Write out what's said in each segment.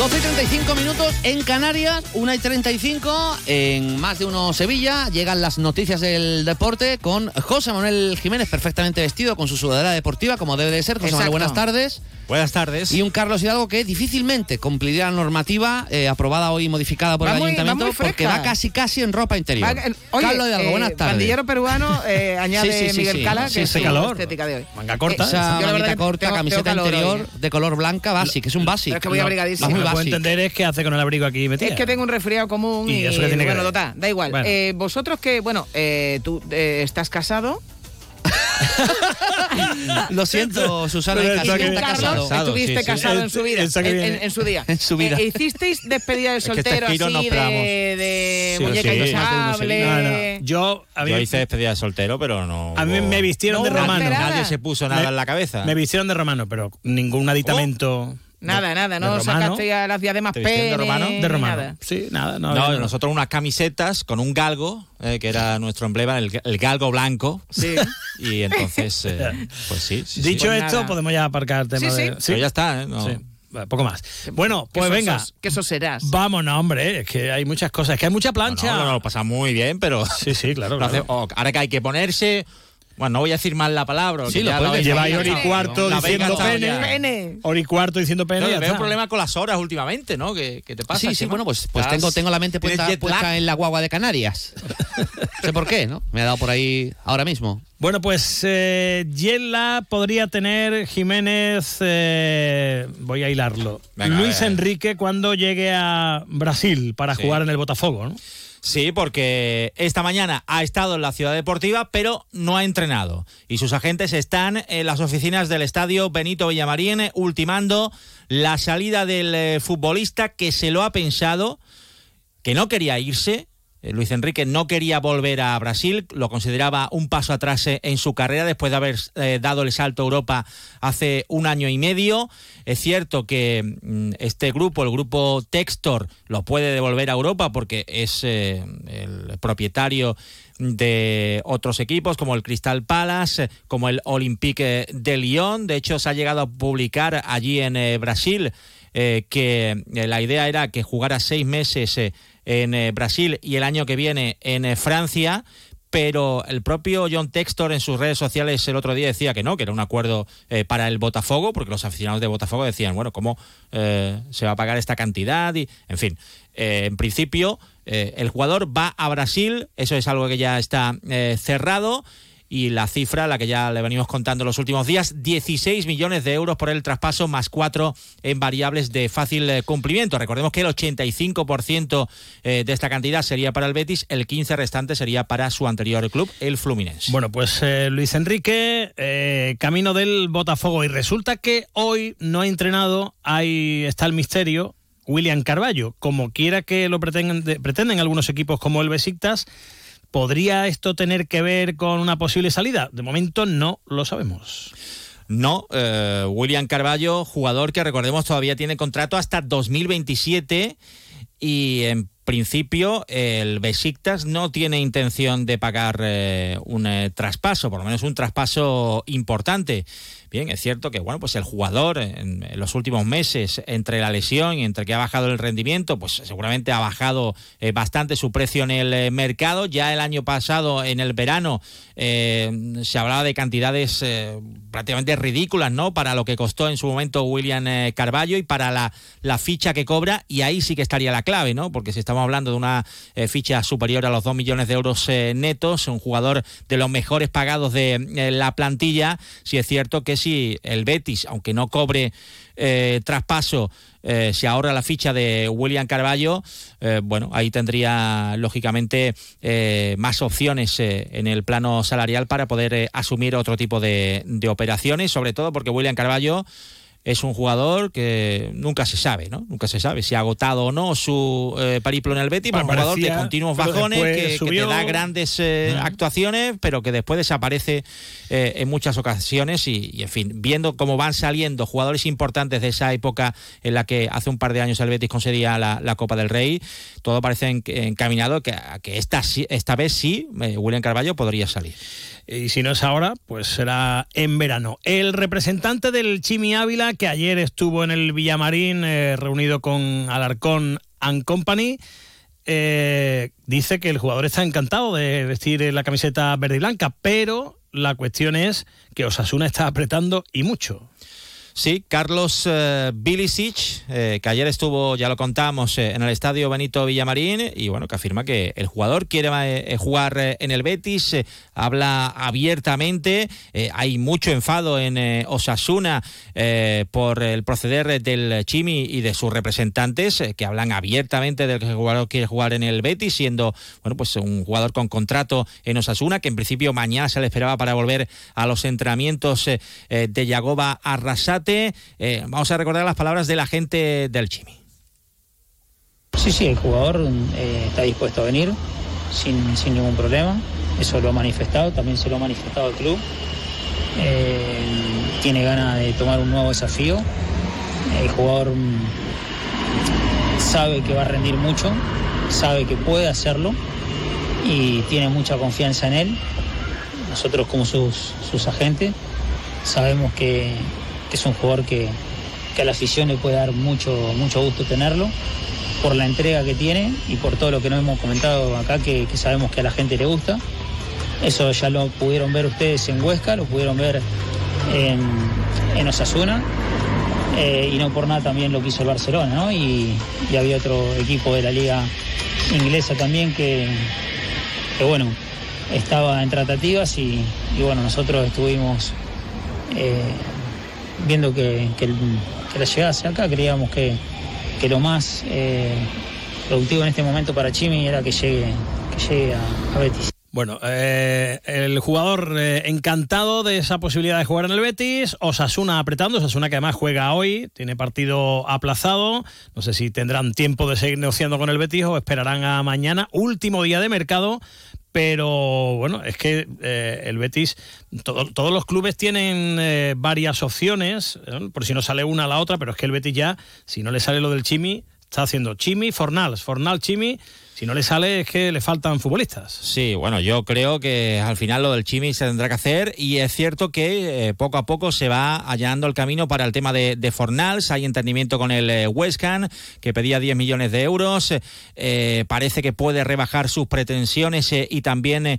12 y 35 minutos en Canarias, 1 y 35 en más de uno Sevilla. Llegan las noticias del deporte con José Manuel Jiménez perfectamente vestido con su sudadera deportiva como debe de ser. José Manuel, buenas tardes. Buenas tardes. Y un Carlos Hidalgo que difícilmente cumpliría la normativa eh, aprobada hoy modificada por el ayuntamiento porque va casi casi en ropa interior. Carlos Hidalgo, buenas eh, tardes. Pandillero peruano eh, añade Miguel Cala que es calor. estética de hoy. Manga corta. Esa corta, camiseta interior de color blanca, básica, es un básico. es que voy abrigadísimo. Lo que puedo entender es que hace con el abrigo aquí metido. Es que tengo un resfriado común y, eso tiene bueno, que da igual. vosotros que, bueno, tú estás casado. Lo siento, Susana. está casado. Estuviste casado en su vida. En, su día. En su vida. Eh, ¿Hicisteis despedida de soltero así de, de muñeca inflable? Yo, yo hice despedida de soltero, pero no. A mí me vistieron de romano. Nadie se puso nada en la cabeza. Me vistieron de romano, pero ningún aditamento. Nada, nada, no sacaste a las diademas pene, de romano, de romano. Sí, nada, no. No, nosotros unas camisetas con un galgo, eh, que era nuestro emblema, el, galgo blanco. Sí. Y entonces, eh, pues sí. Dicho pues esto, podemos ya aparcar el tema sí, de. Sí, ya está, ¿eh? No. Poco más. Bueno, pues venga. que eso serás. Vámonos, hombre. Es que hay muchas cosas. Es que hay mucha plancha. No, no, lo pasa muy bien, pero. Sí, sí, claro. ahora que hay que ponerse bueno, no voy a decir mal la palabra. Sí, lo puedes. Lleváis hora y cuarto diciendo pene. Hora y cuarto diciendo pene. Veo un problema con las horas últimamente, ¿no? ¿Qué, te pasa? Sí, sí, bueno, pues, pues tengo, tengo la mente puesta, en la guagua de Canarias. no sé por qué, ¿no? Me ha dado por ahí ahora mismo. Bueno, pues eh, Yela podría tener Jiménez, eh, voy a hilarlo, Luis Enrique cuando llegue a Brasil para jugar en el Botafogo, ¿no? Sí, porque esta mañana ha estado en la ciudad deportiva, pero no ha entrenado. Y sus agentes están en las oficinas del estadio Benito Villamarín ultimando la salida del eh, futbolista que se lo ha pensado, que no quería irse, Luis Enrique no quería volver a Brasil, lo consideraba un paso atrás eh, en su carrera después de haber eh, dado el salto a Europa hace un año y medio. Es cierto que mm, este grupo, el grupo Textor, lo puede devolver a Europa porque es el propietario de otros equipos como el Crystal Palace, como el Olympique de Lyon. De hecho, se ha llegado a publicar allí en Brasil que la idea era que jugara seis meses en eh, Brasil y el año que viene en eh, Francia pero el propio John Textor en sus redes sociales el otro día decía que no, que era un acuerdo eh, para el Botafogo, porque los aficionados de Botafogo decían, bueno, ¿cómo se va a pagar esta cantidad? Y, en fin, en principio el jugador va a Brasil, eso es algo que ya está cerrado y la cifra, la que ya le venimos contando los últimos días, 16 millones de euros por el traspaso más cuatro en variables de fácil eh, cumplimiento. Recordemos que el 85% eh, de esta cantidad sería para el Betis, el 15 restante sería para su anterior club, el Fluminense. Bueno, pues eh, Luis Enrique, camino del Botafogo y resulta que hoy no ha entrenado, ahí está el misterio, William Carballo, como quiera que lo pretenden, pretenden algunos equipos como el Besiktas, ¿Podría esto tener que ver con una posible salida? De momento no lo sabemos. No, eh, William Carballo, jugador que recordemos todavía tiene contrato hasta 2027 y en principio el Besiktas no tiene intención de pagar eh, un eh, traspaso, por lo menos un traspaso importante. Bien, es cierto que bueno, pues el jugador en, los últimos meses, entre la lesión y entre que ha bajado el rendimiento, pues seguramente ha bajado eh, bastante su precio en el mercado. Ya el año pasado, en el verano, se hablaba de cantidades prácticamente ridículas, ¿no? Para lo que costó en su momento William Carballo y para la, la, ficha que cobra, y ahí sí que estaría la clave, ¿no? Porque si estamos hablando de una ficha superior a los 2 millones de euros netos, un jugador de los mejores pagados de la plantilla, sí es cierto que si el Betis, aunque no cobre eh, traspaso, eh, se ahorra la ficha de William Carballo, eh, bueno, ahí tendría lógicamente más opciones en el plano salarial para poder asumir otro tipo de, de operaciones, sobre todo porque William Carballo es un jugador que nunca se sabe, ¿no? Nunca se sabe si ha agotado o no su eh, periplo en el Betis, un jugador de continuos bajones, que, te da grandes eh, actuaciones, pero que después desaparece eh, en muchas ocasiones y, en fin, viendo cómo van saliendo jugadores importantes de esa época en la que hace un par de años el Betis conseguía la, Copa del Rey, todo parece encaminado que, que esta, esta vez sí, William Carballo podría salir. Y si no es ahora, pues será en verano. El representante del Chimi Ávila, que ayer estuvo en el Villamarín eh, reunido con Alarcón and Company, eh, dice que el jugador está encantado de vestir la camiseta verde y blanca, pero la cuestión es que Osasuna está apretando y mucho. Sí, Carlos uh, Bilicic, eh, que ayer estuvo, ya lo contamos, eh, en el estadio Benito Villamarín y bueno, que afirma que el jugador quiere jugar en el Betis, habla abiertamente, hay mucho enfado en Osasuna por el proceder del Chimi y de sus representantes, que hablan abiertamente del que el jugador quiere jugar en el Betis, siendo bueno, pues un jugador con contrato en Osasuna, que en principio mañana se le esperaba para volver a los entrenamientos de Yagoba Eh, vamos a recordar las palabras de la gente del Chimi. Sí, sí, el jugador eh, está dispuesto a venir sin, ningún problema. Eso lo ha manifestado, también se lo ha manifestado el club. Eh, tiene ganas de tomar un nuevo desafío. El jugador mm, sabe que va a rendir mucho, sabe que puede hacerlo y tiene mucha confianza en él. Nosotros como sus, sus agentes sabemos que, es un jugador que, a la afición le puede dar mucho, mucho gusto tenerlo por la entrega que tiene y por todo lo que nos hemos comentado acá, que, sabemos que a la gente le gusta. Eso ya lo pudieron ver ustedes en Huesca, lo pudieron ver en, Osasuna. Eh, y no por nada también lo quiso el Barcelona, ¿no? Y, había otro equipo de la liga inglesa también que, bueno, estaba en tratativas y, bueno, nosotros estuvimos eh, viendo que, la llegada hacia acá, creíamos que, lo más eh, productivo en este momento para Chimi era que llegue, que llegue a, Betis. Bueno, eh, el jugador eh, encantado de esa posibilidad de jugar en el Betis, Osasuna apretando, Osasuna que además juega hoy, tiene partido aplazado, no sé si tendrán tiempo de seguir negociando con el Betis o esperarán a mañana, último día de mercado, pero bueno, es que eh, el Betis, todos los clubes tienen eh, varias opciones, por si no sale una a la otra, pero es que el Betis ya, si no le sale lo del Chimi, está haciendo Chimi, Fornals, Fornal, Chimi, si no le sale es que le faltan futbolistas. Sí, bueno, yo creo que al final lo del Chimi se tendrá que hacer y es cierto que eh, poco a poco se va allanando el camino para el tema de, Fornals. Hay entendimiento con el eh, West que pedía 10 millones de euros. Eh, parece que puede rebajar sus pretensiones y también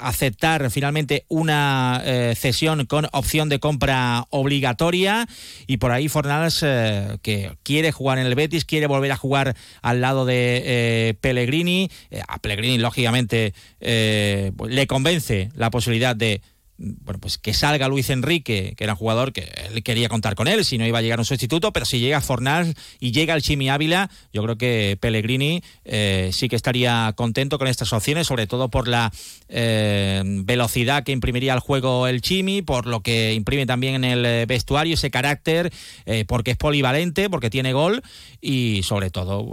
aceptar finalmente una cesión con opción de compra obligatoria. Y por ahí Fornals, que quiere jugar en el Betis, quiere volver a jugar al lado de Pellegrini. Eh, a Pellegrini, lógicamente, eh, pues, le convence la posibilidad de bueno, pues que salga Luis Enrique, que era un jugador que él quería contar con él, si no iba a llegar un sustituto, pero si llega Fornal y llega el Chimi Ávila, yo creo que Pellegrini eh, sí que estaría contento con estas opciones, sobre todo por la eh, velocidad que imprimiría al juego el Chimi, por lo que imprime también en el vestuario ese carácter, eh, porque es polivalente, porque tiene gol y sobre todo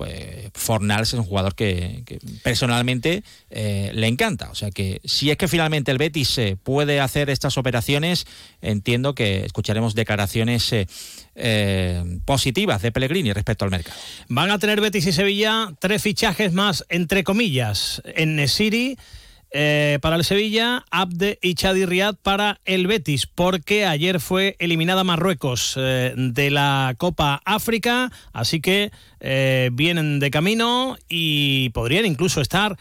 Fornal es un jugador que, que personalmente le encanta. O sea que si es que finalmente el Betis puede hacer hacer estas operaciones, entiendo que escucharemos declaraciones eh, eh, positivas de Pellegrini respecto al mercado. Van a tener Betis y Sevilla tres fichajes más, entre comillas, en Nesiri. Eh, para el Sevilla, Abde y Chadi Riad para el Betis, porque ayer fue eliminada Marruecos de la Copa África, así que vienen de camino y podrían incluso estar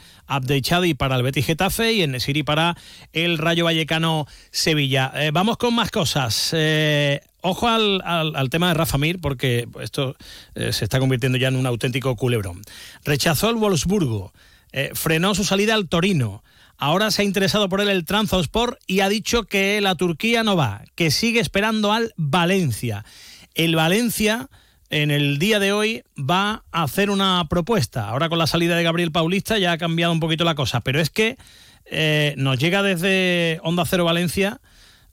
Chadi para el Betis Getafe y en Nesiri para el Rayo Vallecano Sevilla. Eh, vamos con más cosas. Eh, ojo al, tema de Rafa Mir, porque esto eh, se está convirtiendo ya en un auténtico culebrón. Rechazó el Wolfsburgo, frenó su salida al Torino. Ahora se ha interesado por él el Transport y ha dicho que la Turquía no va, que sigue esperando al Valencia. El Valencia en el día de hoy va a hacer una propuesta. Ahora con la salida de Gabriel Paulista ya ha cambiado un poquito la cosa, pero es que eh, nos llega desde Onda Cero Valencia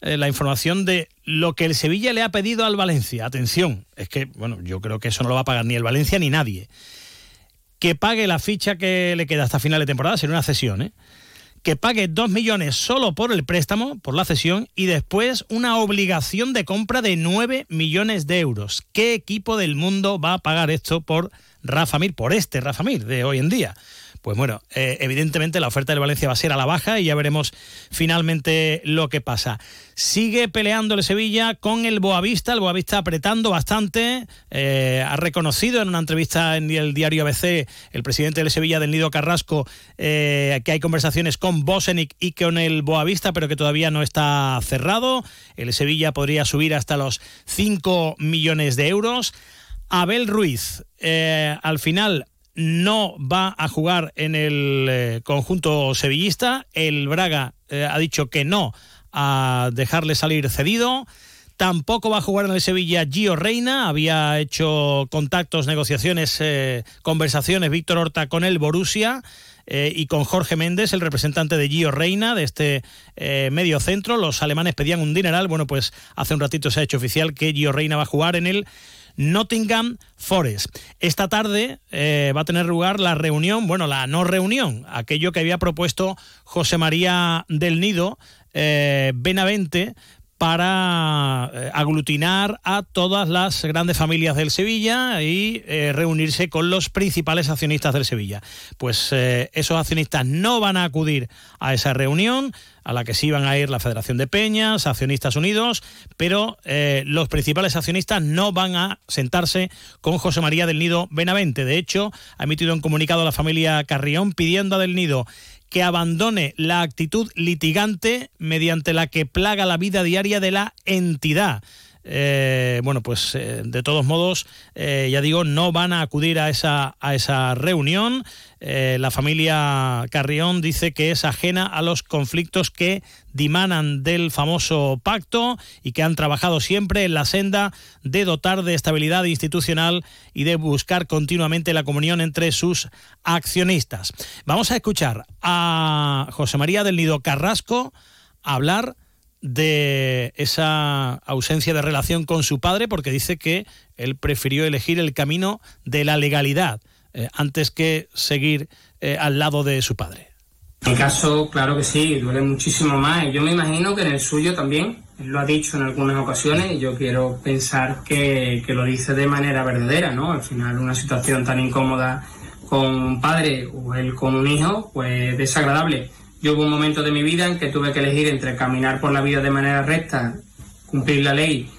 eh, la información de lo que el Sevilla le ha pedido al Valencia. Atención, es que, bueno, yo creo que eso no lo va a pagar ni el Valencia ni nadie. Que pague la ficha que le queda hasta final de temporada, sería una cesión, ¿eh? Que pague 2 millones solo por el préstamo, por la cesión, y después una obligación de compra de 9 millones de euros. ¿Qué equipo del mundo va a pagar esto por Rafa Mir, por este Rafa Mir de hoy en día? Pues bueno, eh, evidentemente la oferta del Valencia va a ser a la baja y ya veremos finalmente lo que pasa. Sigue peleando el Sevilla con el Boavista, el Boavista apretando bastante. Eh, ha reconocido en una entrevista en el diario ABC el presidente del Sevilla, del Nido Carrasco, eh, que hay conversaciones con Bosenic y con el Boavista, pero que todavía no está cerrado. El Sevilla podría subir hasta los 5 millones de euros. Abel Ruiz, al final no va a jugar en el eh, conjunto sevillista. El Braga eh, ha dicho que no a dejarle salir cedido. Tampoco va a jugar en el Sevilla Gio Reina. Había hecho contactos, negociaciones, eh, conversaciones Víctor Horta con el Borussia y con Jorge Méndez, el representante de Gio Reina, de este medio centro. Los alemanes pedían un dineral. Bueno, pues hace un ratito se ha hecho oficial que Gio Reina va a jugar en el Nottingham Forest. Esta tarde eh, va a tener lugar la reunión, bueno, la no reunión, aquello que había propuesto José María del Nido eh, Benavente para eh, aglutinar a todas las grandes familias del Sevilla y reunirse con los principales accionistas del Sevilla. Pues esos accionistas no van a acudir a esa reunión, a la que sí van a ir la Federación de Peñas, Accionistas Unidos, pero eh, los principales accionistas no van a sentarse con José María del Nido Benavente. De hecho, ha emitido un comunicado a la familia Carrión pidiendo a del Nido que abandone la actitud litigante mediante la que plaga la vida diaria de la entidad. Eh, bueno, pues eh, de todos modos, eh, ya digo, no van a acudir a esa, a esa reunión. la familia Carrión dice que es ajena a los conflictos que dimanan del famoso pacto y que han trabajado siempre en la senda de dotar de estabilidad institucional y de buscar continuamente la comunión entre sus accionistas. Vamos a escuchar a José María del Nido Carrasco hablar esa ausencia de relación con su padre porque dice que él prefirió elegir el camino de la legalidad eh, antes que seguir eh, al lado de su padre. En mi caso, claro que sí, duele muchísimo más. Yo me imagino que en el suyo también. Él lo ha dicho en algunas ocasiones y yo quiero pensar que, que lo dice de manera verdadera, ¿no? Al final, una situación tan incómoda con un padre o él con un hijo, pues desagradable. Yo hubo un momento de mi vida en que tuve que elegir entre caminar por la vida de manera recta, cumplir la ley,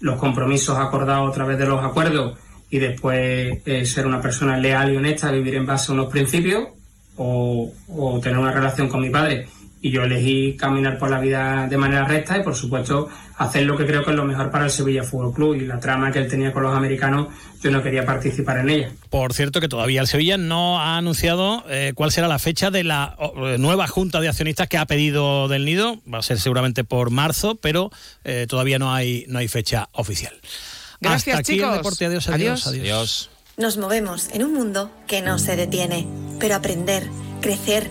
los compromisos acordados a través de los acuerdos y después eh, ser una persona leal y honesta, vivir en base a unos principios o, o tener una relación con mi padre y yo elegí caminar por la vida de manera recta y por supuesto hacer lo que creo que es lo mejor para el Sevilla Fútbol Club y la trama que él tenía con los americanos yo no quería participar en ella. Por cierto que todavía el Sevilla no ha anunciado eh, cuál será la fecha de la eh, nueva junta de accionistas que ha pedido del Nido, va a ser seguramente por marzo, pero eh, todavía no hay no hay fecha oficial. Gracias Hasta chicos. Aquí el deporte. Adiós, adiós, adiós. adiós. Nos movemos en un mundo que no se detiene, pero aprender, crecer